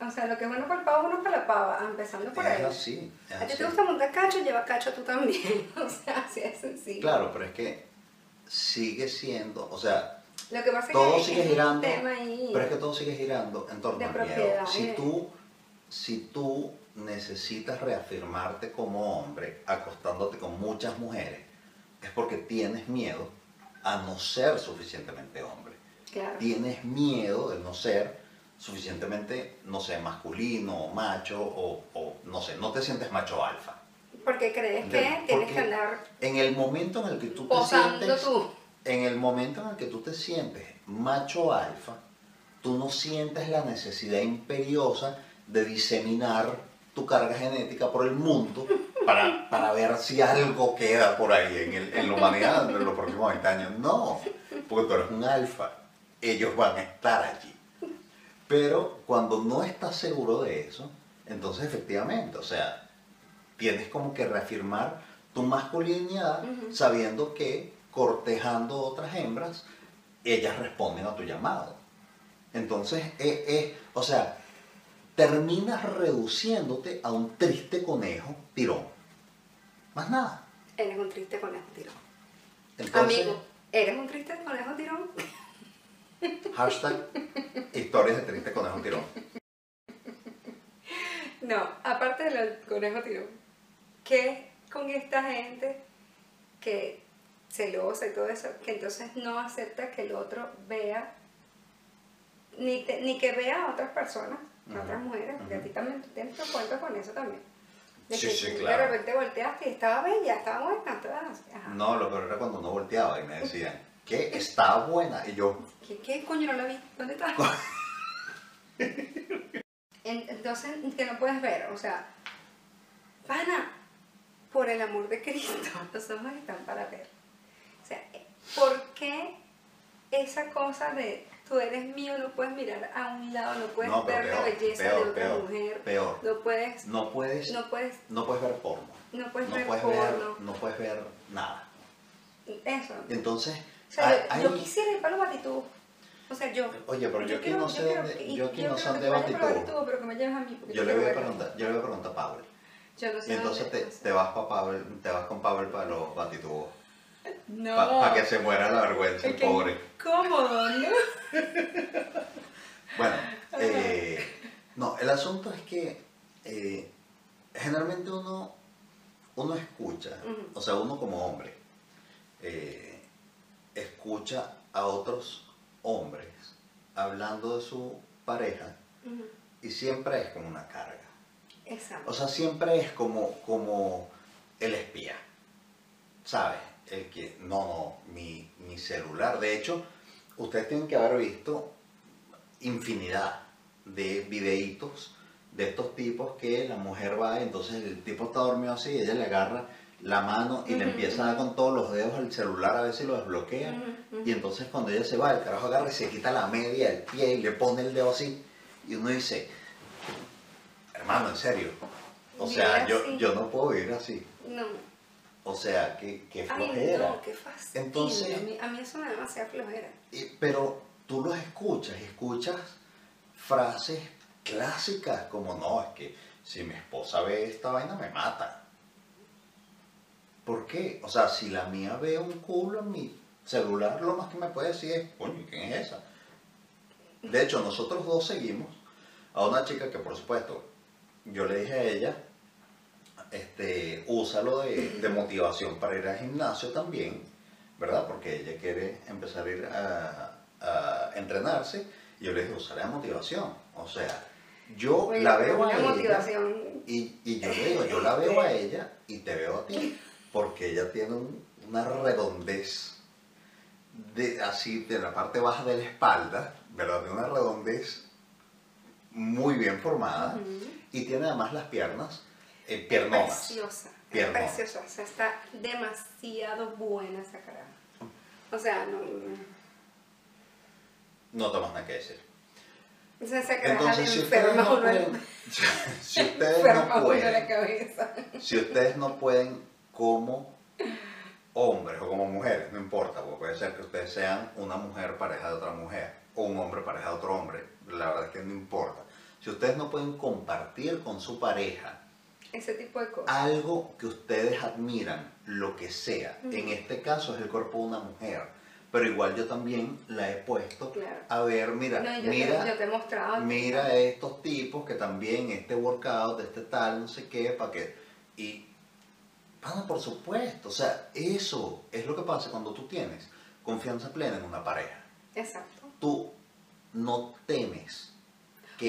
o sea, lo que es bueno para el pavo, bueno para la pava, empezando por Es ahí. así. es A ti te gusta montar cacho, lleva cacho tú también. O sea, así es sencillo. Claro, pero es que sigue siendo, o sea, Lo que pasa es todo que sigue es girando, ahí. pero es que todo sigue girando en torno al miedo. Si tú, si tú necesitas reafirmarte como hombre acostándote con muchas mujeres, es porque tienes miedo a no ser suficientemente hombre. Claro. Tienes miedo de no ser suficientemente, no sé, masculino o macho o, o, no sé, no te sientes macho alfa. Porque crees que tienes Porque que andar En el momento en el que tú te sientes tú. en el momento en el que tú te sientes macho alfa, tú no sientes la necesidad imperiosa de diseminar tu carga genética por el mundo para, para ver si algo queda por ahí en, el- en la humanidad en los próximos 20 años. No, porque tú eres un alfa, ellos van a estar allí. Pero cuando no estás seguro de eso, entonces efectivamente, o sea, tienes como que reafirmar tu masculinidad sabiendo que cortejando otras hembras, ellas responden a tu llamado. Entonces, es, es- o sea, terminas reduciéndote a un triste conejo tirón. Más nada. Eres un triste conejo tirón. Entonces, Amigo, ¿eres un triste conejo tirón? hashtag historias de triste conejo tirón. No, aparte del conejo tirón, ¿qué con esta gente que celosa y todo eso, que entonces no acepta que el otro vea, ni, te- ni que vea a otras personas, a otras mujeres, porque a ti también tienes tu cuenta con eso también. De Sí, que sí, claro. de repente volteaste y estaba bella, estaba buena, todas. No, lo peor era cuando no volteaba y me decían, que está buena. Y yo, ¿Qué, qué coño no la vi? ¿Dónde está? En- Entonces, que no puedes ver, o sea, pana, por el amor de Cristo, los ojos están para ver. O sea, ¿por qué esa cosa de tú eres mío, no puedes mirar a un lado, no puedes no, ver la belleza peor, de otra peor, mujer, peor. no puedes, No puedes, no puedes, no puedes ver porno. no puedes No ver puedes ver, porno, no puedes ver nada. eso. Entonces, O sea, yo, hay- yo quisiera ir para los batitubos. O sea, yo. Oye, pero yo aquí quiero- no sé dónde- yo aquí no sé dónde que va vayas Batitubo. para Batitubo, pero que me lleves a mí. yo le voy a preguntar, yo le voy a preguntar a Pavel. Yo no sé entonces dónde- te, vas pa Pavel, te vas con Pavel para los batitubos. No. Para que se muera la vergüenza, el pobre. Cómodo, ¿no? Bueno, eh, no, el asunto es que eh, generalmente uno, uno escucha, o sea, uno como hombre, eh, escucha a otros hombres hablando de su pareja y siempre es como una carga. Exacto. O sea, siempre es como, como el espía, ¿sabes? El que, no, no, mi, mi celular. De hecho, ustedes tienen que haber visto infinidad de videitos de estos tipos que la mujer va y entonces el tipo está dormido así y ella le agarra la mano y le empieza a dar con todos los dedos al celular a ver si lo desbloquea. Y entonces cuando ella se va, el carajo agarra y se quita la media del pie y le pone el dedo así. Y uno dice, hermano, en serio. O sea, yo, yo no puedo vivir así. No. O sea, qué, qué Ay, flojera. no, qué fastidio. Entonces- a, mí, a mí eso me da demasiada flojera. Y- pero tú los escuchas escuchas frases clásicas como, no, es que si mi esposa ve esta vaina me mata. ¿Por qué? O sea, si la mía ve un culo en mi celular, lo más que me puede decir es, coño, ¿y ¿quién es esa? De hecho, nosotros dos seguimos a una chica que, por supuesto, yo le dije a ella, este, úsalo de, de motivación para ir al gimnasio también, ¿verdad? Porque ella quiere empezar a ir a, a entrenarse. Y yo le dije, de motivación. O sea, yo Oye, la veo a ella. motivación. Y, y yo le digo, yo la veo a ella y te veo a ti, porque ella tiene un- una redondez de, así de la parte baja de la espalda, ¿verdad? De una redondez muy bien formada y tiene además las piernas eh, piernonas. Preciosa. Es Piernonas. preciosa. O sea, está demasiado buena esa cara. O sea, no. no. Tomas nada que decir. O sea, esa cara Entonces, si ustedes no pueden, si ustedes no pueden, si ustedes no pueden como hombres o como mujeres, no importa, porque puede ser que ustedes sean una mujer pareja de otra mujer o un hombre pareja de otro hombre, la verdad es que no importa. Si ustedes no pueden compartir con su pareja Ese tipo de cosas. algo que ustedes admiran, lo que sea, Ujú. en este caso es el cuerpo de una mujer, pero igual yo también la he puesto Claro. a ver, mira, No, yo, mira, te, yo te he mostrado. mira estos tipos que también este workout, este tal, no sé qué, para que... Y, pana, por supuesto, o sea, eso es lo que pasa cuando tú tienes confianza plena en una pareja. Exacto. Tú no temes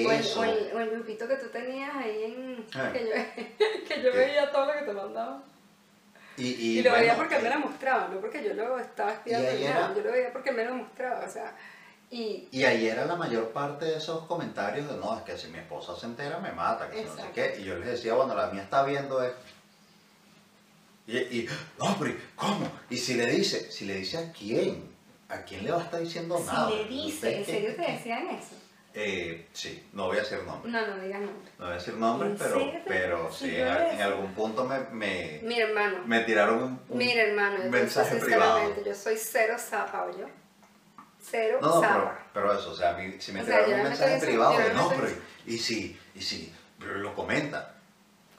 O el, o, el, o el grupito que tú tenías ahí en... Ah. Que yo, que yo veía todo lo que te mandaba. Y, Y, y lo veía bueno, porque él me eh, lo mostraba, no porque yo lo estaba era- Yo lo veía porque él me lo mostraba, o sea... Y... Y ahí era la mayor parte de esos comentarios de no, es que si mi esposa se entera me mata, que si no sé qué. Y yo les decía, bueno, la mía está viendo esto. Y, y, no, pero ¿y ¿cómo? Y si le dice, si le dice a quién, ¿a quién le va a estar diciendo nada? Si le dice, ¿Usted ¿en serio te decían eso? Eh, sí, no voy a decir nombres. No, no digas nombre. No voy a decir nombres, ¿En pero, serio? pero Sí, en, algún punto me, me, hermano. me tiraron un, hermano, mensaje privado. yo soy cero zapa, yo. Cero No, zapa. pero eso, o sea, a mí, si me O tiraron un me mensaje privado de diciendo- yo no, no me pero y si, y si, lo comenta.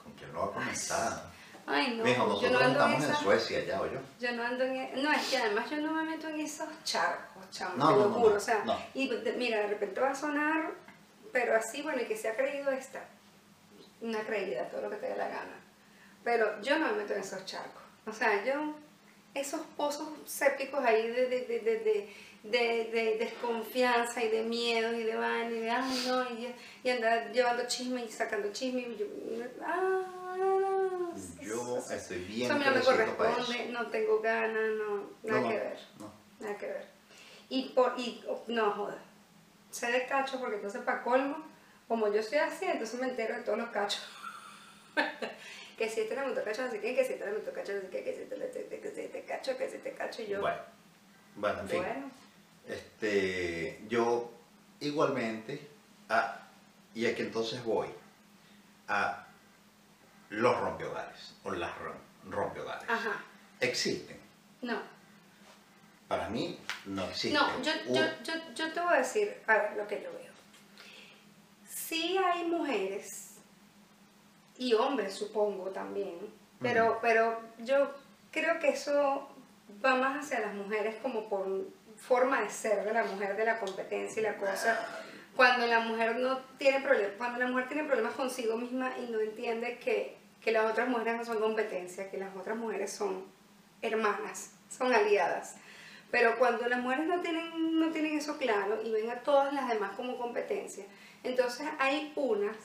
¿Con quién lo va a comentar? Ay, no, Mijo, yo no ando en estamos en esa... Suecia ya, o yo. Yo no ando en... e- No, es que además yo no me meto en esos charcos, chamo, No, te no, lo no, juro, no, o sea, no. y mira, de repente va a sonar, pero así, bueno, y que se ha creído esta, una creída, todo lo que te dé la gana, pero yo no me meto en esos charcos, o sea, yo, esos pozos sépticos ahí de, de, de, de, de, de- de desconfianza y de miedo y de vaina y de, ay, no, y, y andar llevando chisme y sacando chisme, y yo, ah, Yo estoy bien eso a mí no me corresponde, no tengo ganas, no, nada No, que ver, no. nada que ver. Y, por, y no, joda, sé de cacho porque entonces para colmo, como yo soy así, entonces me entero de todos los cachos. que si este le meto cacho, así que, que si este le meto cacho, así que, que si este le que si este cacho, que si este cacho, y yo, Bueno, bueno, en fin. bueno, Este, yo igualmente, a, y aquí entonces voy a los rompehogares o las rom- rompehogares. ajá, Existen. no. Para mí no existen. No, yo, yo, yo, yo te voy a decir, a ver, lo que yo veo. Sí hay mujeres y hombres, supongo, también, pero, pero yo creo que eso va más hacia las mujeres como por forma de ser de la mujer, de la competencia y la cosa. Cuando la mujer no tiene problemas, cuando la mujer tiene problemas consigo misma y no entiende que, que las otras mujeres no son competencia, que las otras mujeres son hermanas, son aliadas. Pero cuando las mujeres no tienen, no tienen eso claro y ven a todas las demás como competencia, entonces hay unas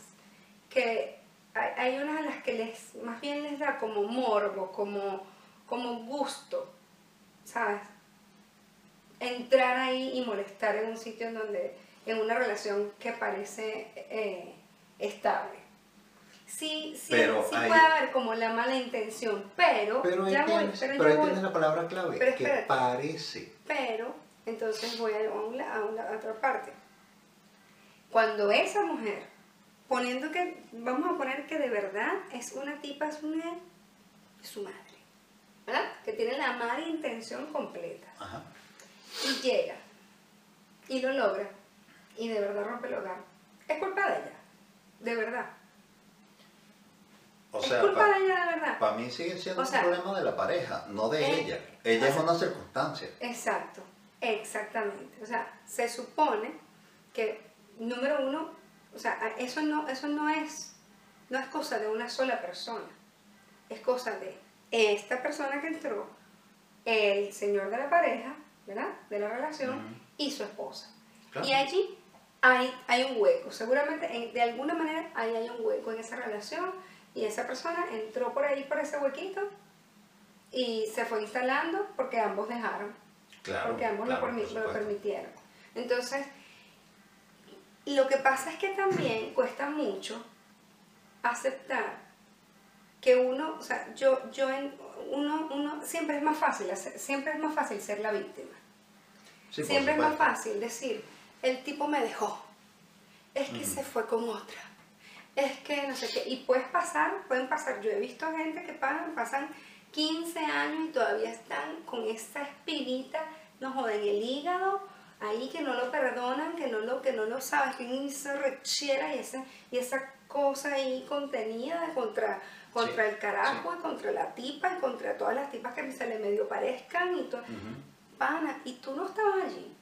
que hay, hay unas a las que les más bien les da como morbo, como, como gusto, ¿sabes? Entrar ahí y molestar en un sitio en donde, en una relación que parece eh, estable. Sí, sí, Pero sí hay- puede haber como la mala intención, pero, Pero ya voy, pero pero ya voy. la palabra clave, Pero que espérate. parece. Pero, entonces voy a, una, a, una- a otra parte. Cuando esa mujer, poniendo que, vamos a poner que de verdad es una tipa, es una, su madre, ¿verdad? Que tiene la mala intención completa. Ajá. Y llega, y lo logra, y de verdad rompe el hogar. Es culpa de ella, de verdad. O es sea, culpa para de ella, de verdad. mí sigue siendo O sea, un problema de la pareja, no de eh, ella. Ella es una circunstancia. Exacto, exactamente. O sea, se supone que, número uno, o sea, eso no, eso no es, no es cosa de una sola persona. Es cosa de esta persona que entró, el señor de la pareja, ¿verdad? De la relación, Ujú. y su esposa. Claro. Y allí hay, hay un hueco. Seguramente, en- de alguna manera, ahí hay un hueco en esa relación, y esa persona entró por ahí, por ese huequito, y se fue instalando porque ambos dejaron Claro. porque ambos claro, lo, permi- por lo permitieron. Entonces, lo que pasa es que también cuesta mucho aceptar que uno, o sea, yo, yo en, uno, uno, siempre es más fácil, hacer- siempre es más fácil ser la víctima. Sí, siempre es más fácil decir, el tipo me dejó, es que se fue con otra, es que no sé qué, y puedes pasar, pueden pasar, yo he visto gente que pasan, pasan 15 años y todavía están con esa espinita, no joden el hígado, ahí que no lo perdonan, que no lo, que no lo sabes, que esa rechera y esa, y esa cosa ahí contenida contra, contra Sí, el carajo y contra la tipa y contra todas las tipas que se le medio parezcan y todo pana y tú no estabas allí.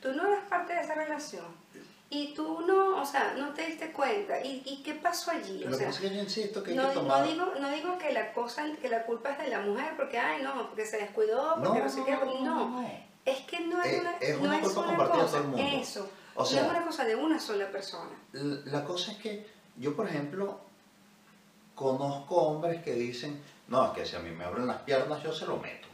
Tú no eras parte de esa relación. Y tú no, o sea, no te diste cuenta. ¿Y, y qué pasó allí? O sea, pasa es que yo insisto que hay no, que no digo, no digo que la cosa, que la culpa es de la mujer, porque ay no, porque se descuidó, porque no, sé qué, no. Es que no es Eh, una, es no una es culpa una compartida de cosa, todo el mundo. eso. O sea- no es una cosa de una sola persona. La cosa es que yo, por ejemplo, conozco hombres que dicen, no, es que si a mí me abren las piernas yo se lo meto.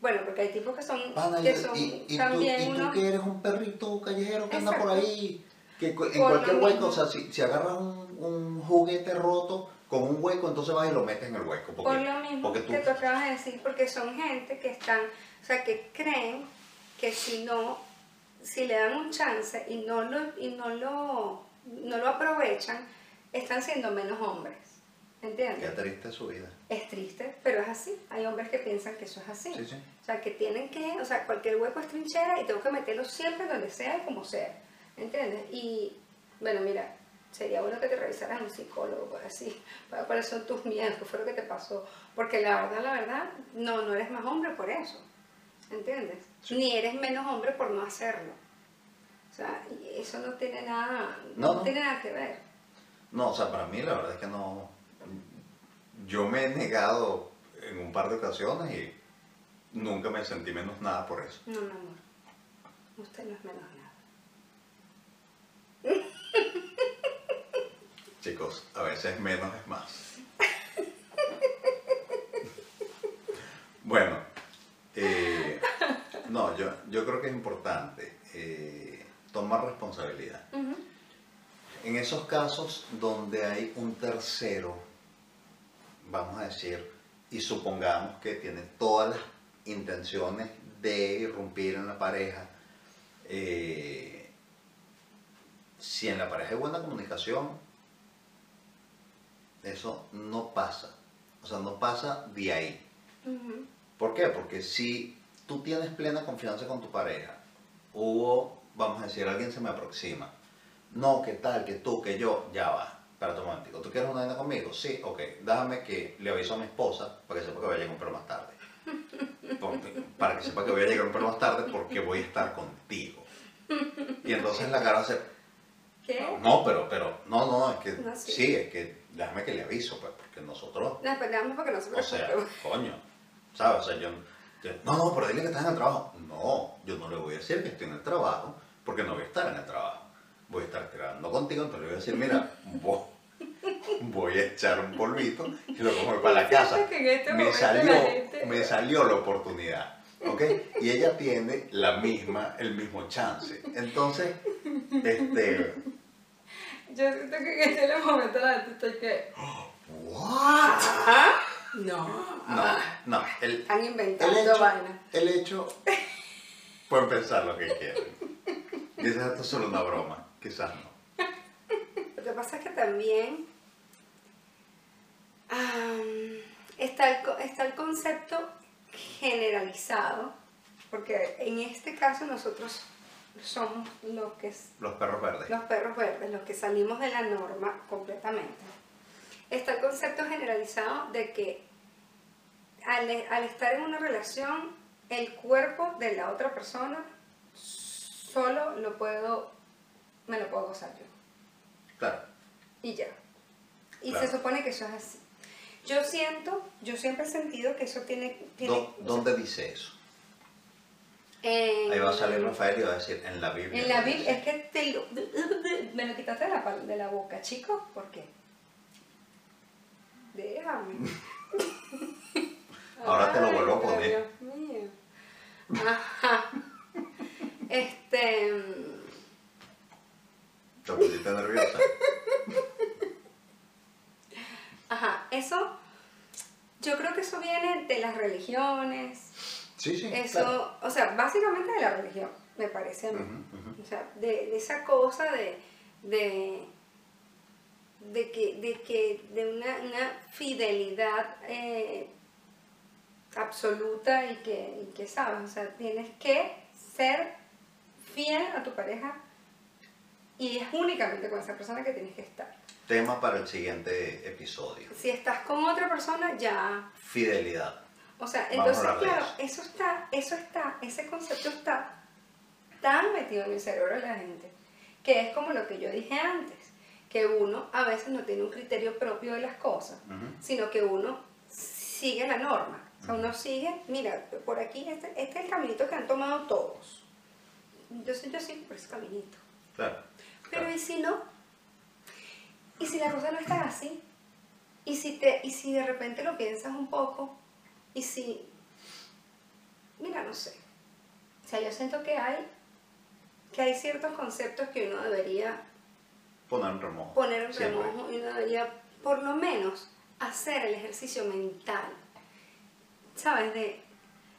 Bueno, porque hay tipos que son, Pana, que y, son y- y tú, también y tú unos... que eres un perrito callejero que anda por Exacto. ahí, que en Por cualquier hueco, o sea, si, si agarras un, un juguete roto con un hueco, entonces vas y lo metes en el hueco. Porque, Por lo mismo porque tú, que tú acabas de decir, porque son gente que están, o sea, que creen que si no, si le dan un chance y no lo, y no lo, no lo aprovechan, están siendo menos hombres. Qué ¿Entiendes? triste su vida. Es triste, pero es así. Hay hombres que piensan que eso es así. Sí, sí. O sea, que tienen que, o sea, cualquier hueco es trinchera y tengo que meterlo siempre donde sea y como sea. ¿Entiendes? Y, bueno, mira, sería bueno que te revisaras a un psicólogo para así, para cuáles son tus miedos, qué fue lo que te pasó. Porque la verdad, la verdad, no, no eres más hombre por eso. ¿Entiendes? Ni eres menos hombre por no hacerlo. O sea, eso no tiene nada, No, no, no. tiene nada que ver. No, o sea, para mí la verdad es que no. Yo me he negado en un par de ocasiones y nunca me sentí menos nada por eso. No, mi amor. Usted no es menos nada. Chicos, a veces menos es más. bueno, eh, no, yo, yo creo que es importante eh, tomar responsabilidad. En esos casos donde hay un tercero, vamos a decir, y supongamos que tiene todas las intenciones de irrumpir en la pareja, eh, si en la pareja hay buena comunicación, eso no pasa. O sea, no pasa de ahí. ¿Por qué? Porque si tú tienes plena confianza con tu pareja, hubo, vamos a decir, alguien se me aproxima, no, ¿qué tal? Que tú, que yo, ya va, espérate un momentico, ¿tú quieres una vaina conmigo? Sí, ok, déjame que le aviso a mi esposa para que sepa que voy a llegar un pelo más tarde. Porque- para que sepa que voy a llegar un pelo más tarde porque voy a estar contigo. Y entonces la cara se... ¿Qué? No, pero, pero, no, no, es que, No, sí. sí, es que déjame que le aviso, pues, porque nosotros No, esperamos porque no se o sea, coño, ¿sabes? O sea, yo, yo- no, no, pero dile que estás en el trabajo. No, yo no le voy a decir que estoy en el trabajo, porque no voy a estar en el trabajo. Voy a estar tirando contigo, entonces le voy a decir, mira, voy, voy a echar un polvito y me voy para la casa. Este Me salió, la gente- me salió la oportunidad, ¿ok? Y ella tiene la misma, el mismo chance. Entonces, este, Yo siento que en este momento la gente está que. ¿what? No. No, no, el, Están El inventando hecho, vainas. el hecho, pueden pensar lo que quieran. Quizás esto es solo una broma, quizás no. Lo que pasa es que también am, está, el, está el concepto generalizado, porque en este caso nosotros somos los que Los perros verdes. los perros verdes, los que salimos de la norma completamente. Está el concepto generalizado de que al, al estar en una relación, el cuerpo de la otra persona solo lo puedo, me lo puedo gozar yo. Claro. Y ya. Y Claro. se supone que eso es así. Yo siento, yo siempre he sentido que eso tiene... tiene ¿Dó- ¿Dónde dice eso? en- Ahí va a salir Rafael y va a decir, en la Biblia. En la Biblia, es que te lo, me lo quitaste de la, de la boca, chicos, ¿por qué? Déjame. Ahora te lo vuelvo a poner. Dios mío. Ajá. Este. Pusiste nerviosa. Ajá, eso. Yo creo que eso viene de las religiones. Sí, sí. Eso, claro. o sea, básicamente de la religión, me parece a mí. O sea, de, de esa cosa de, de, de que, de que, de una, una fidelidad eh, absoluta y que, y que, sabes, o sea, tienes que ser fiel a tu pareja y es únicamente con esa persona que tienes que estar. Tema para el siguiente episodio. Si estás con otra persona, ya, Fidelidad. O sea, entonces, claro, eso. eso está, eso está, ese concepto está tan metido en el cerebro de la gente, que es como lo que yo dije antes, que uno a veces no tiene un criterio propio de las cosas, sino que uno sigue la norma. O sea, uno sigue, mira, por aquí, este, este es el caminito que han tomado todos. Yo, soy- yo sigo por ese caminito. Claro. Pero. ¿y si no? ¿Y si la cosa no está así? ¿Y si, te, ¿Y si de repente lo piensas un poco? ¿Y si... Mira, no sé. O sea, yo siento que hay, que hay ciertos conceptos que uno debería Poner en remojo. poner en remojo y uno debería por lo menos hacer el ejercicio mental. ¿Sabes? De,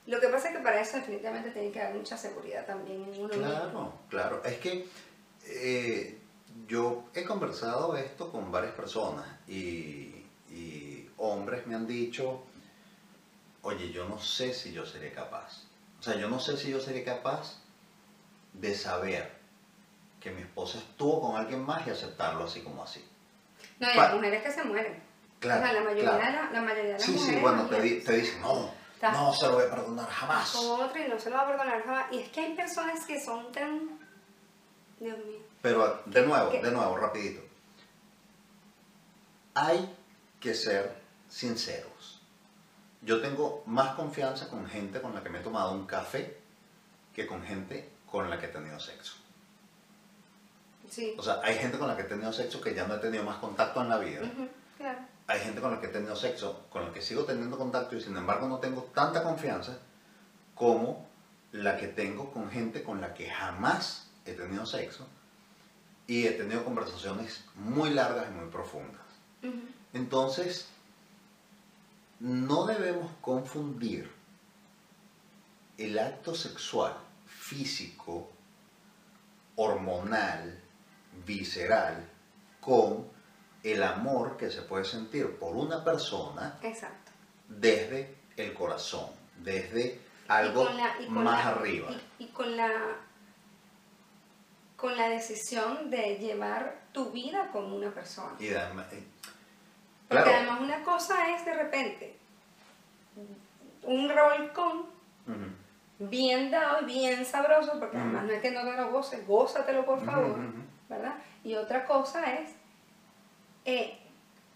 lo que pasa es que para eso definitivamente tiene que haber mucha seguridad también en uno mismo. Claro, claro. Es que eh, yo he conversado esto con varias personas y, y hombres me han dicho, oye, yo no sé si yo seré capaz. O sea, yo no sé si yo seré capaz de saber que mi esposa estuvo con alguien más y aceptarlo así como así. No, y Pa- hay mujeres que se mueren. Claro, o sea, la mayoría, claro. de, la, la mayoría de las Sí, mujeres. sí, bueno, te, di- te dicen, no, no se lo voy a perdonar Con jamás. otro y no se lo va a perdonar jamás. Y es que hay personas que son tan. Dios mío. Pero de ¿Qué- nuevo, qué? de nuevo, rapidito. Hay que ser sinceros. Yo tengo más confianza con gente con la que me he tomado un café que con gente con la que he tenido sexo. Sí. O sea, hay gente con la que he tenido sexo que ya no he tenido más contacto en la vida. Claro. Hay gente con la que he tenido sexo, con la que sigo teniendo contacto y sin embargo no tengo tanta confianza como la que tengo con gente con la que jamás he tenido sexo y he tenido conversaciones muy largas y muy profundas. Entonces, no debemos confundir el acto sexual, físico, hormonal, visceral, con el amor que se puede sentir por una persona Exacto. desde el corazón, desde algo la- más la- arriba. Y, y con la. Con la decisión de llevar tu vida con una persona. Y además, eh, Porque claro, además una cosa es de repente un revolcón ujú, bien dado y bien sabroso, porque además no es que no te lo goces, gózatelo por favor. ¿verdad? Y otra cosa es eh,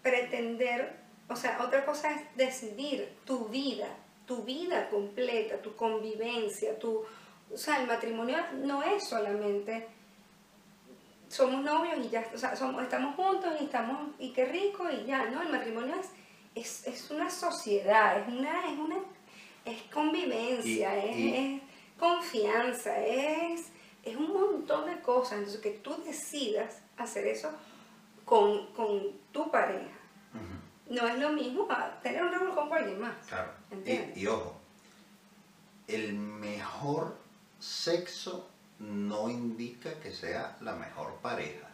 pretender, o sea, otra cosa es decidir tu vida, tu vida completa, tu convivencia, tu, o sea, el matrimonio no es solamente somos novios y ya, o sea, somos, estamos juntos y estamos, y qué rico y ya, ¿no? El matrimonio es, es, es una sociedad, es una, es una, es convivencia, Y- es, y- es confianza, es, es un montón de cosas. Entonces, que tú decidas hacer eso con, con tu pareja. No es lo mismo tener un revolcón con alguien más. Claro. Y, y ojo, el mejor sexo no indica que sea la mejor pareja.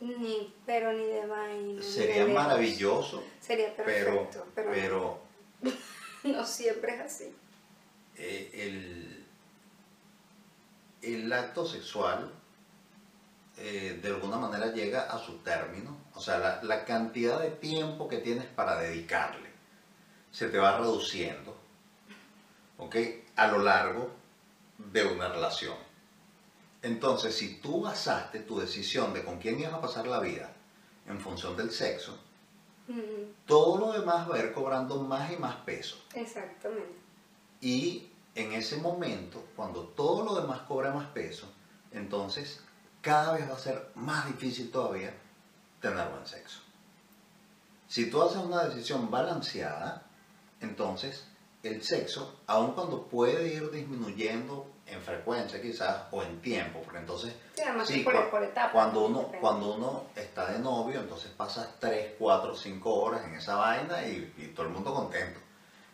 Ni, pero ni de vaina. Sería de maravilloso, Sería perfecto, pero, pero no siempre es así. eh, el, el acto sexual eh, de alguna manera llega a su término. O sea, la, la cantidad de tiempo que tienes para dedicarle se te va reduciendo, ¿ok? A lo largo de una relación. Entonces, si tú basaste tu decisión de con quién ibas a pasar la vida en función del sexo, todo lo demás va a ir cobrando más y más peso. exactamente. Y en ese momento, cuando todo lo demás cobra más peso, entonces cada vez va a ser más difícil todavía tener buen sexo. Si tú haces una decisión balanceada, entonces el sexo, aun cuando puede ir disminuyendo en frecuencia quizás o en tiempo, porque entonces Sí, además Sí, por, etapas. cuando ¿no? uno, Depende. cuando uno está de novio, entonces pasas 3, 4, 5 horas en esa vaina y, y todo el mundo contento.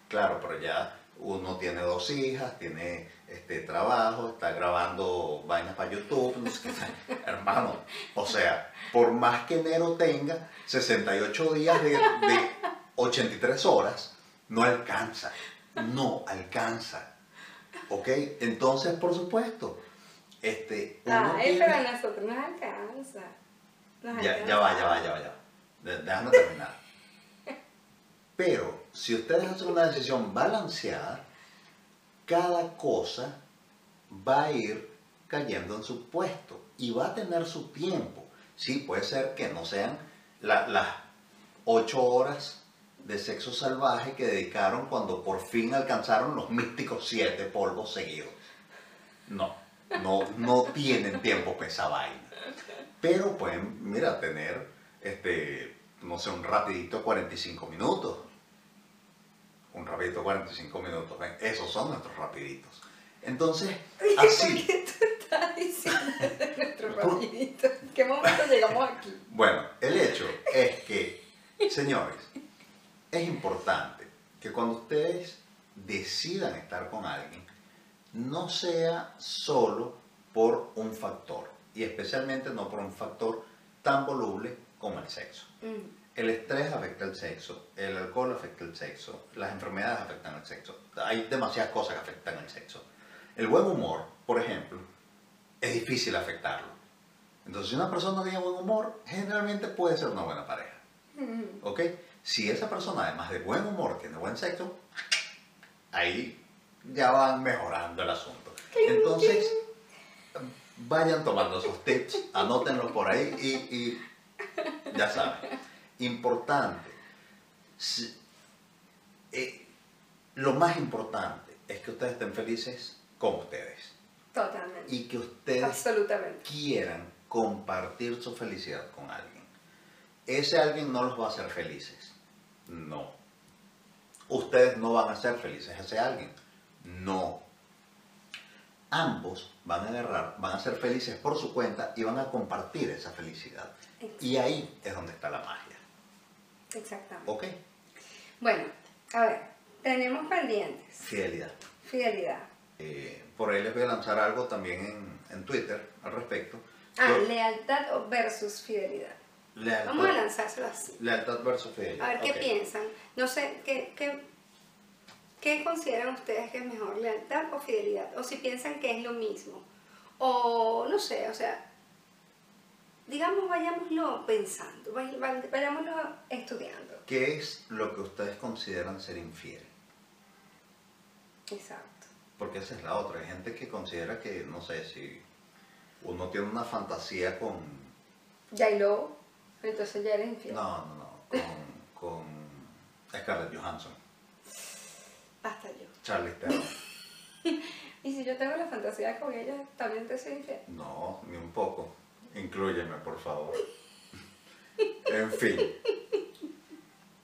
Claro, pero ya uno tiene dos hijas, tiene este trabajo, está grabando vainas para YouTube, no sé qué. hermano. O sea, por más que enero tenga 68 días de, de 83 horas, no alcanza, no alcanza. ¿Ok? Entonces, por supuesto, este, uno Ay, tiene- pero a nosotros nos alcanza. Nos ya, alcanza. ya va, ya va, ya va, ya va. Déjame terminar. Pero si ustedes hacen una decisión balanceada, cada cosa va a ir cayendo en su puesto y va a tener su tiempo. Sí, puede ser que no sean la- las ocho horas de sexo salvaje que dedicaron cuando por fin alcanzaron los místicos siete polvos seguidos. No, no, no tienen tiempo para esa vaina. Pero pueden, mira, tener, este, no sé, un rapidito 45 minutos. Un rapidito 45 minutos. ¿ven? Esos son nuestros rapiditos. Entonces, así. ¿Por qué tú estás diciendo de nuestro rapidito? ¿En qué momento llegamos aquí? Bueno, el hecho es que, señores, es importante que cuando ustedes decidan estar con alguien, no sea solo por un factor, y especialmente no por un factor tan voluble como el sexo. Mm, El estrés afecta el sexo, el alcohol afecta el sexo, las enfermedades afectan el sexo. Hay demasiadas cosas que afectan el sexo. El buen humor, por ejemplo, es difícil afectarlo. Entonces, si una persona tiene buen humor, generalmente puede ser una buena pareja. mm. ¿Ok? Si esa persona, además de buen humor, tiene buen sexo, ahí ya van mejorando el asunto. Entonces, vayan tomando esos tips, anótenlos por ahí y, y ya saben. Importante. si- eh, lo más importante es que ustedes estén felices con ustedes Totalmente. y que ustedes Absolutamente. quieran compartir su felicidad con alguien. Ese alguien no los va a hacer felices. No. Ustedes no van a ser felices a ese alguien. No. Ambos van a agarrar, van a ser felices por su cuenta y van a compartir esa felicidad. Y ahí es donde está la magia. Exactamente. ¿Ok? Bueno, a ver, tenemos pendientes. Fidelidad. Fidelidad. Eh, por ahí les voy a lanzar algo también en, en Twitter al respecto. Ah, Yo- lealtad versus fidelidad. Lealtad, Vamos a lanzárselo así. lealtad versus fidelidad. A ver qué piensan. No sé, ¿qué, qué, qué consideran ustedes que es mejor, lealtad o fidelidad? O si piensan que es lo mismo. O no sé, o sea, digamos, vayámoslo pensando, vay- vay- vayámoslo estudiando. ¿Qué es lo que ustedes consideran ser infiel? Exacto. Porque esa es la otra. Hay gente que considera que, no sé, si uno tiene una fantasía con... Ya y luego, entonces ya eres infiel. No, no, no. Con, con Scarlett Johansson, Hasta yo. Charlize Theron. Y si yo tengo la fantasía con ella, también te soy infiel. No, ni un poco. Inclúyeme, por favor. En fin.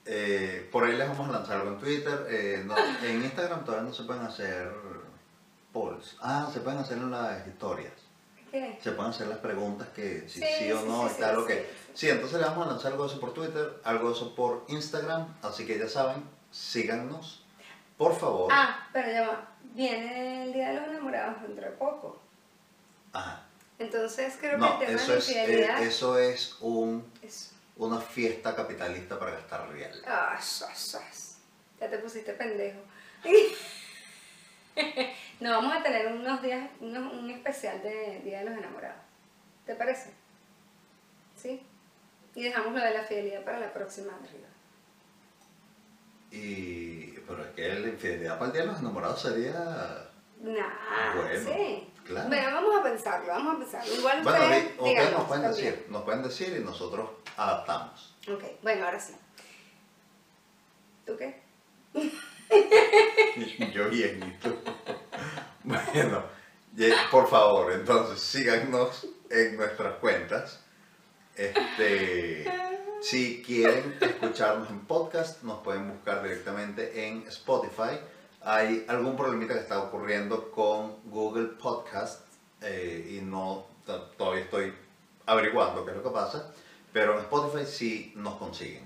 Eh, por ahí les vamos a lanzar algo en Twitter. Eh, no, en Instagram todavía no se pueden hacer polls. Ah, se pueden hacer en las historias. Se pueden hacer las preguntas que si sí, Sí, o no sí, y tal sí, o que. sí, entonces le vamos a lanzar algo de eso por Twitter, algo de eso por Instagram. Así que ya saben, síganos. Por favor. Ah, pero ya va. Viene el Día de los Enamorados dentro de poco. Ajá. Entonces creo No, que el tema eso de es, eh, eso es un, una fiesta capitalista para gastar real. Ah, sas. Ya te pusiste pendejo. no, vamos a tener unos días, unos- un especial de Día de los Enamorados. ¿Te parece? ¿Sí? Y dejamos lo de la fidelidad para la próxima arriba. Y, pero es que la infidelidad para el día de los enamorados sería. Nah, Bueno, sí. claro. Bueno, vamos a pensarlo, vamos a pensarlo. Igual Bueno, ustedes, di- ustedes díganos nos pueden también. decir, nos pueden decir y nosotros adaptamos. Ok, bueno, ahora sí. ¿Tú qué? Yo bien, ¿y tú? Bueno, por favor, entonces síganos en nuestras cuentas. Este, si quieren escucharnos en podcast, nos pueden buscar directamente en Spotify. Hay algún problemita que está ocurriendo con Google Podcast eh, y no to- todavía estoy averiguando qué es lo que pasa, pero en Spotify sí nos consiguen.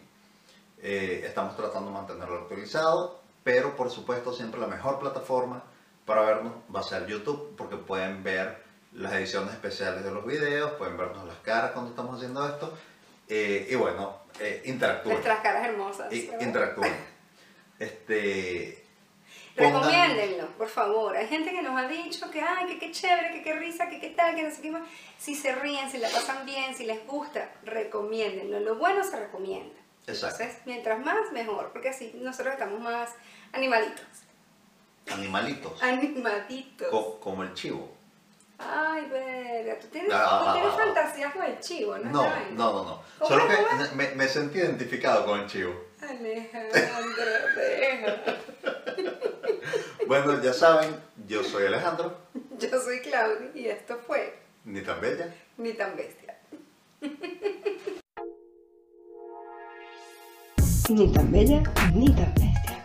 Eh, estamos tratando de mantenerlo actualizado, pero por supuesto siempre la mejor plataforma para vernos va a ser YouTube, porque pueden ver las ediciones especiales de los videos, pueden vernos las caras cuando estamos haciendo esto, eh, y bueno, eh, interactúen. Nuestras caras hermosas. Interactúen. Este, Recomiéndenlo, por favor. Hay gente que nos ha dicho que, ay, que qué chévere, que qué risa, que qué tal, que no sé qué más. Si se ríen, si la pasan bien, si les gusta, recomiéndenlo. Lo bueno se recomienda. Exacto. Entonces, mientras más, mejor, porque así nosotros estamos más animalitos. Animalitos. Animaditos. co- como el chivo. Ay, verga, tú tienes, Ah, tú ah, tienes ah, fantasías con el chivo, ¿no? No, no, no, no. ¿Cómo Solo que me, me sentí identificado con el chivo. Alejandro, deja. Bueno, ya saben, yo soy Alejandro, Yo soy Claudia y esto fue ni tan bella. Ni tan bestia. Ni tan bella, ni tan bestia.